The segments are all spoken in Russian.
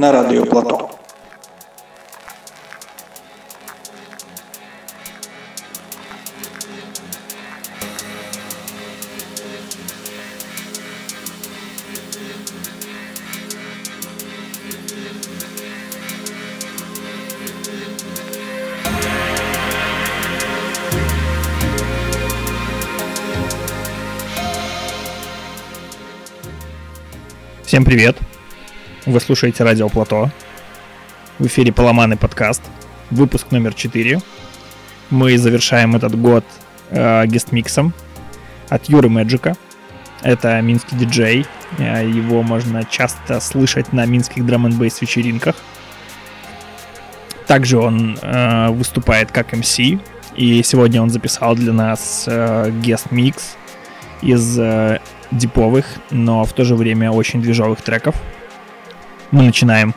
на радио Плато. Всем привет! Вы слушаете Радио Плато. В эфире Поломанный подкаст. Выпуск номер 4. Мы завершаем этот год э, гестмиксом от Юры Мэджика. Это минский диджей. Э, его можно часто слышать на минских драм н вечеринках. Также он э, выступает как MC. И сегодня он записал для нас э, гест-микс из э, диповых, но в то же время очень движовых треков. Мы начинаем.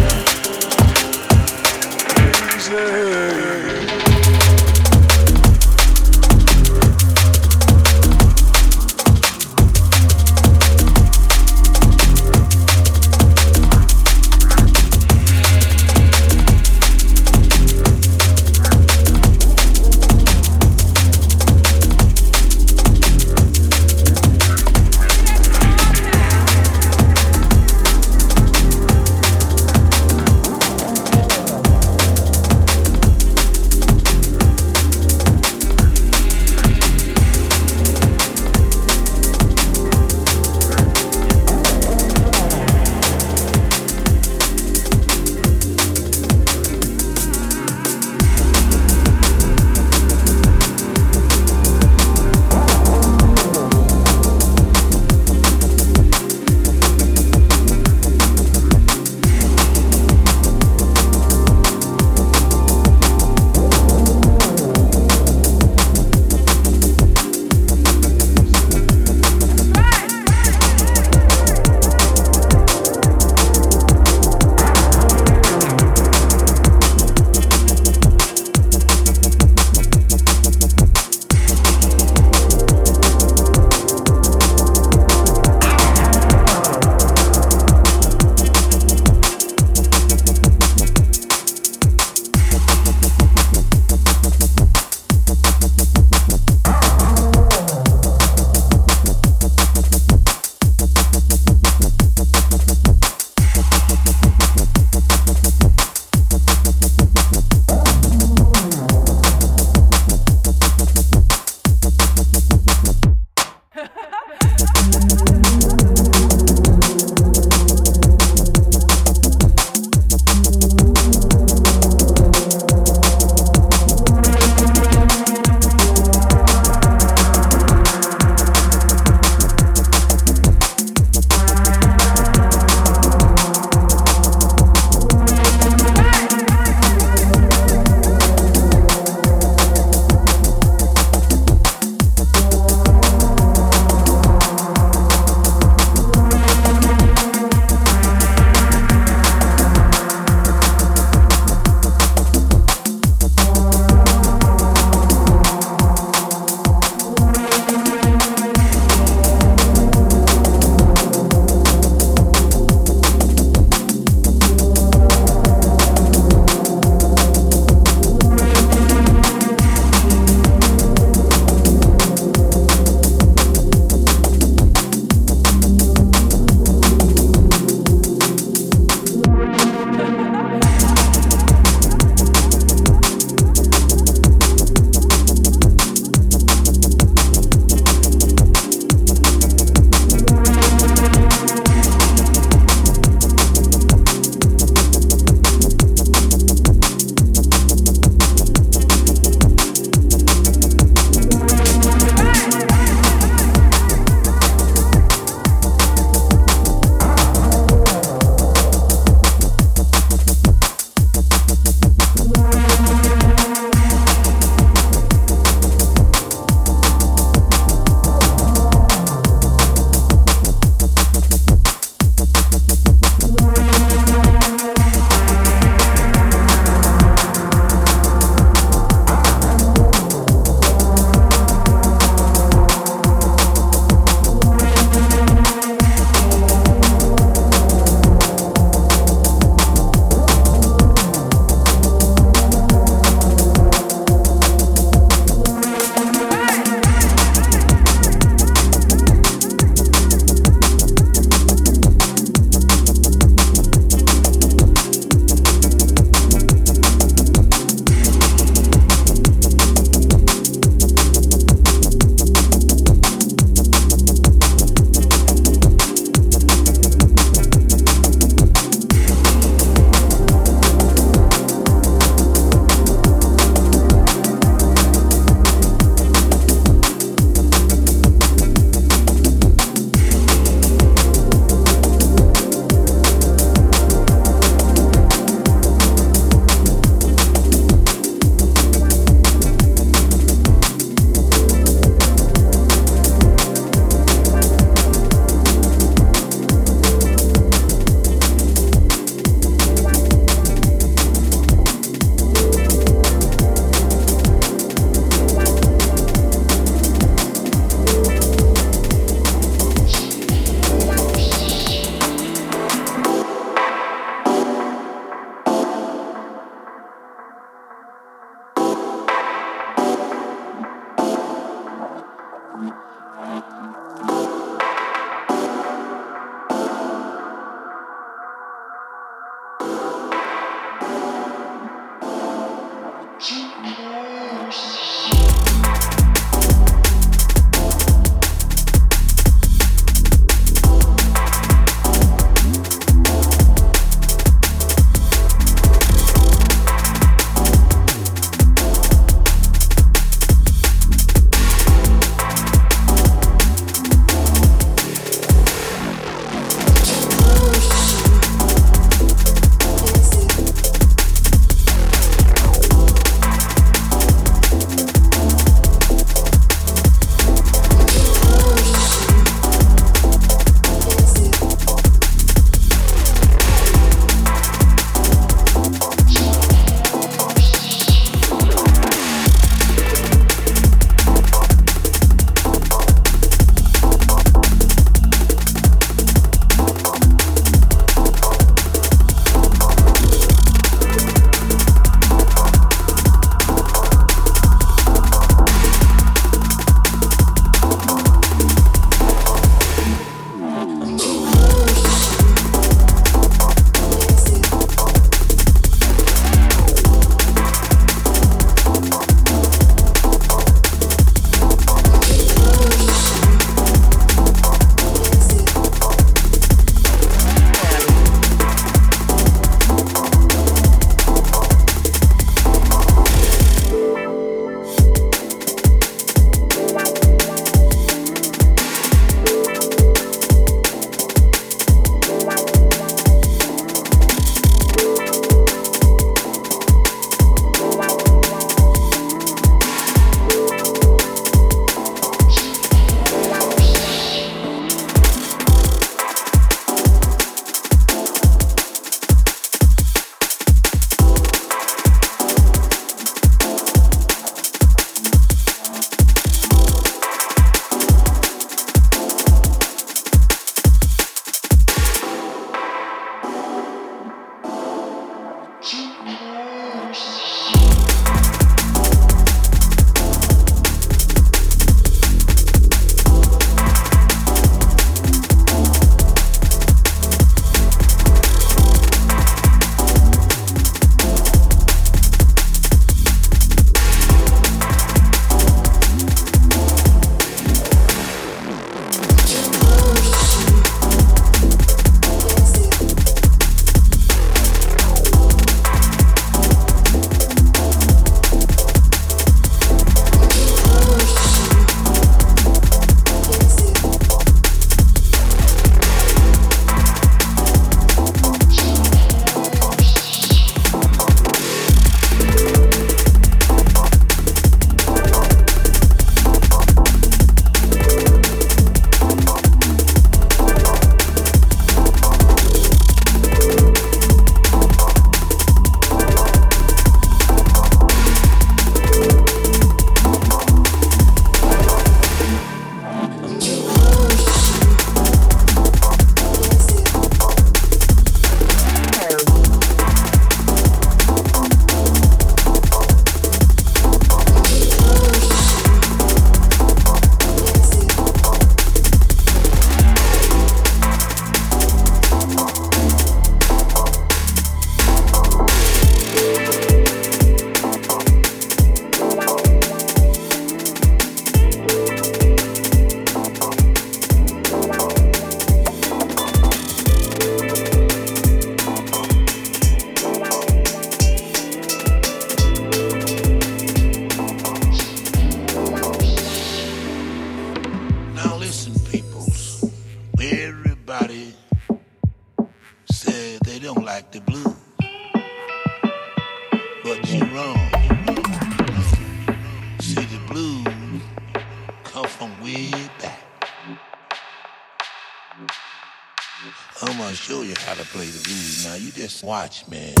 Watch me.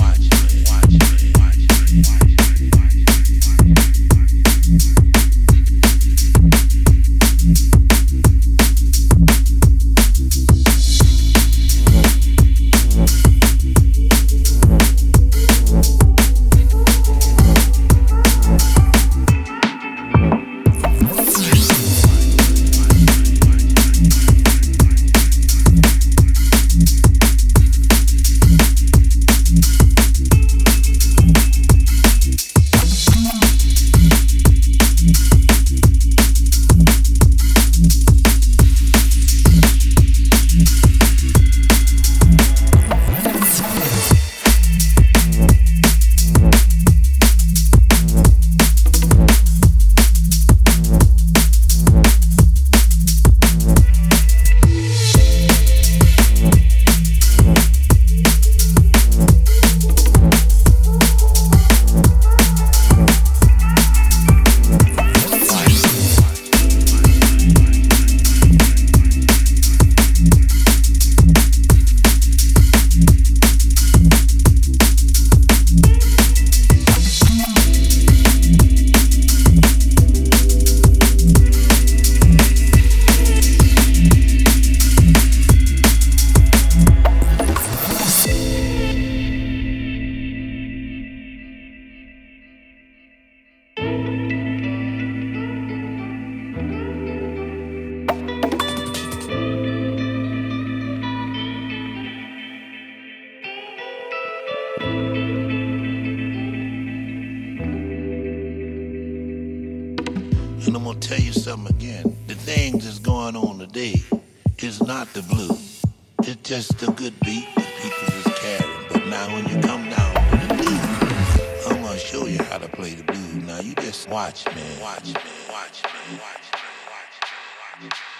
It's just a good beat that people is carrying. But now when you come down to the blues, I'm gonna show you how to play the blues. Now you just watch, man. Watch, man. Watch, man. Watch, man. Watch, man. Watch, man.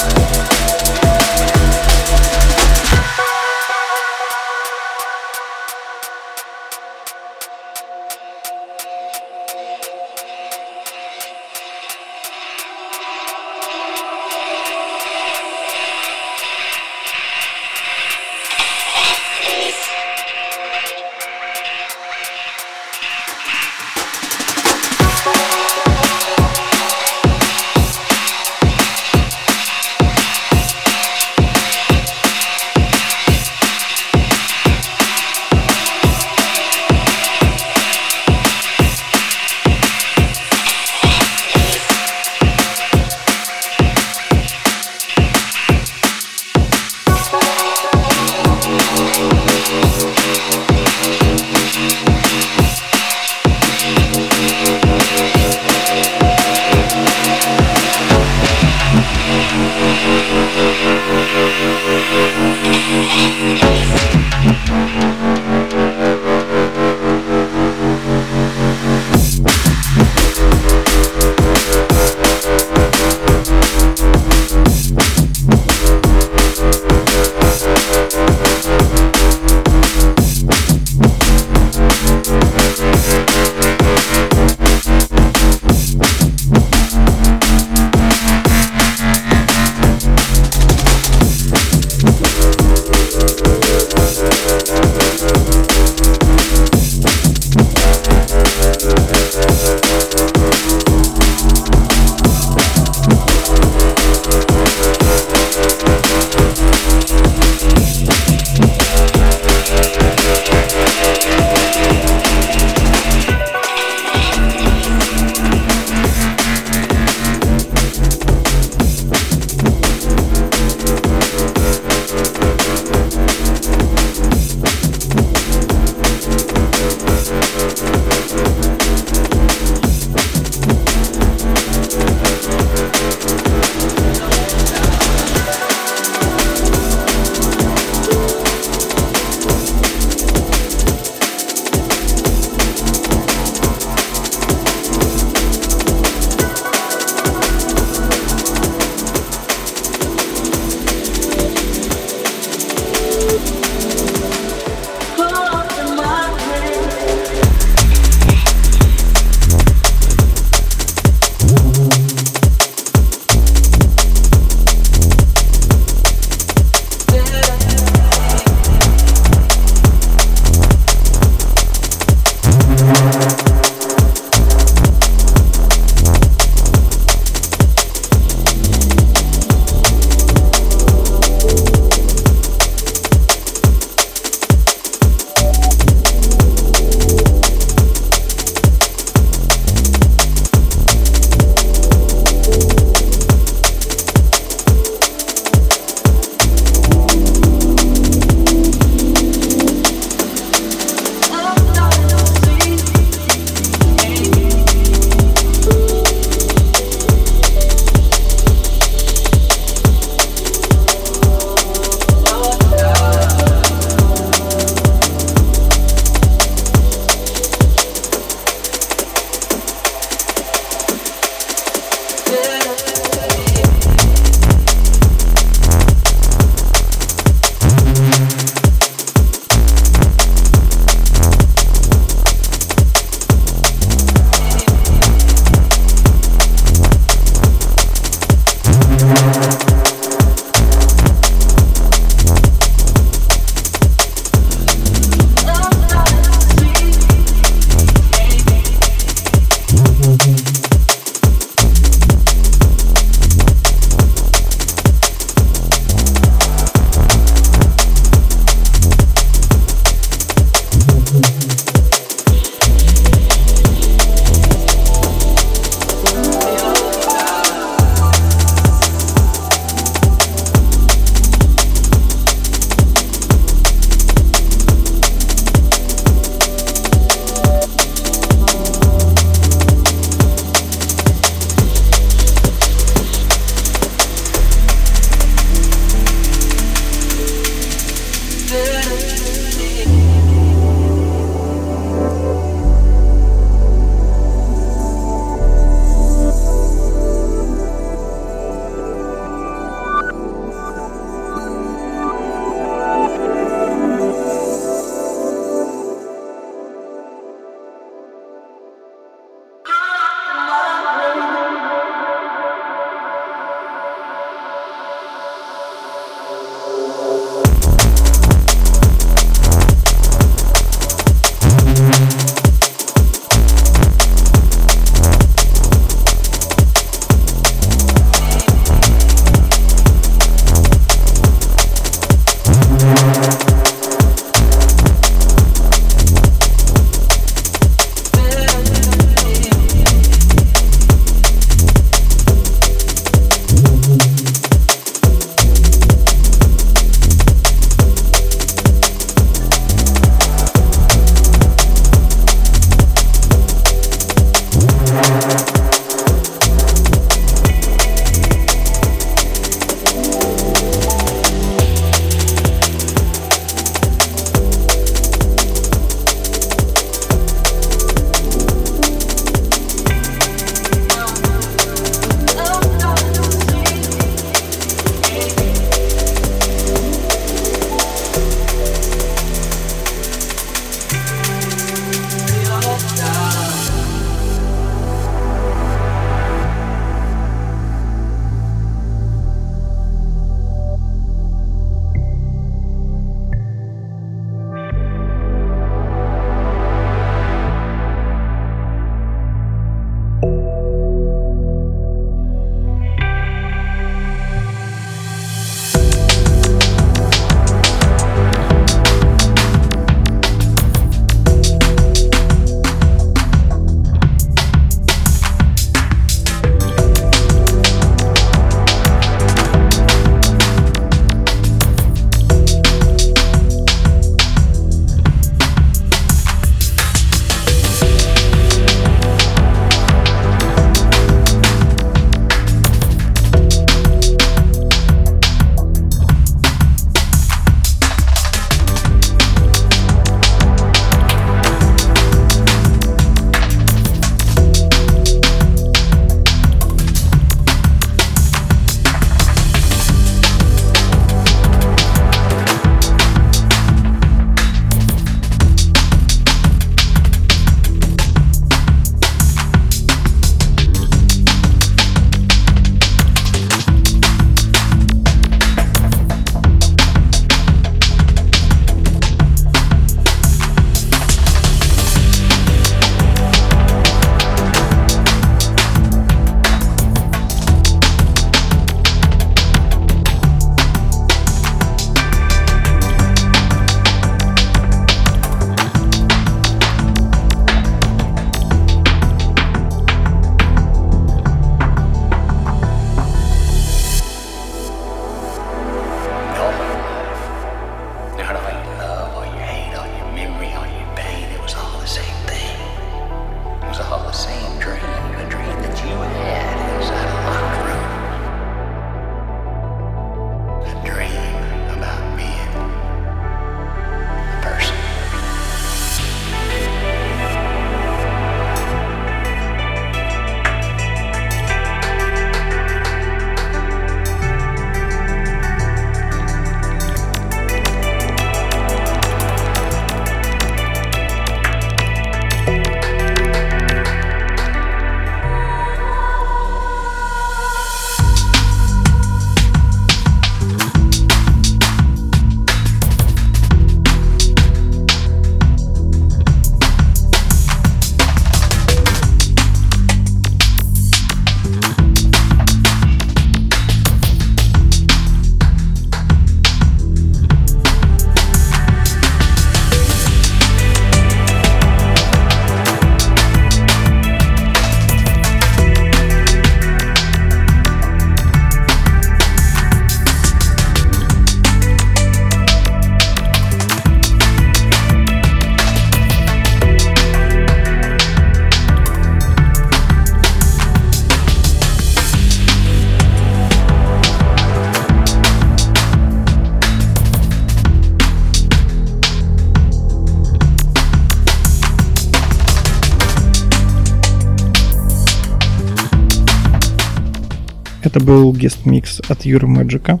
Был гест-микс от Юры Мэджика.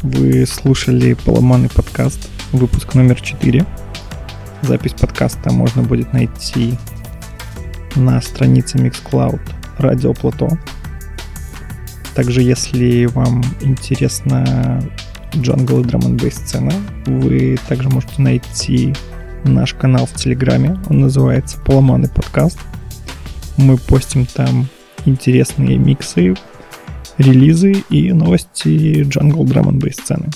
Вы слушали поломанный подкаст, выпуск номер 4. Запись подкаста можно будет найти на странице Mixcloud Радио Плато. Также, если вам интересна джангл и драм сцена, вы также можете найти наш канал в Телеграме. Он называется Поломанный подкаст. Мы постим там интересные миксы, релизы и новости джангл драм н сцены.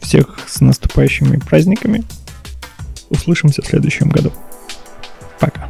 Всех с наступающими праздниками. Услышимся в следующем году. Пока.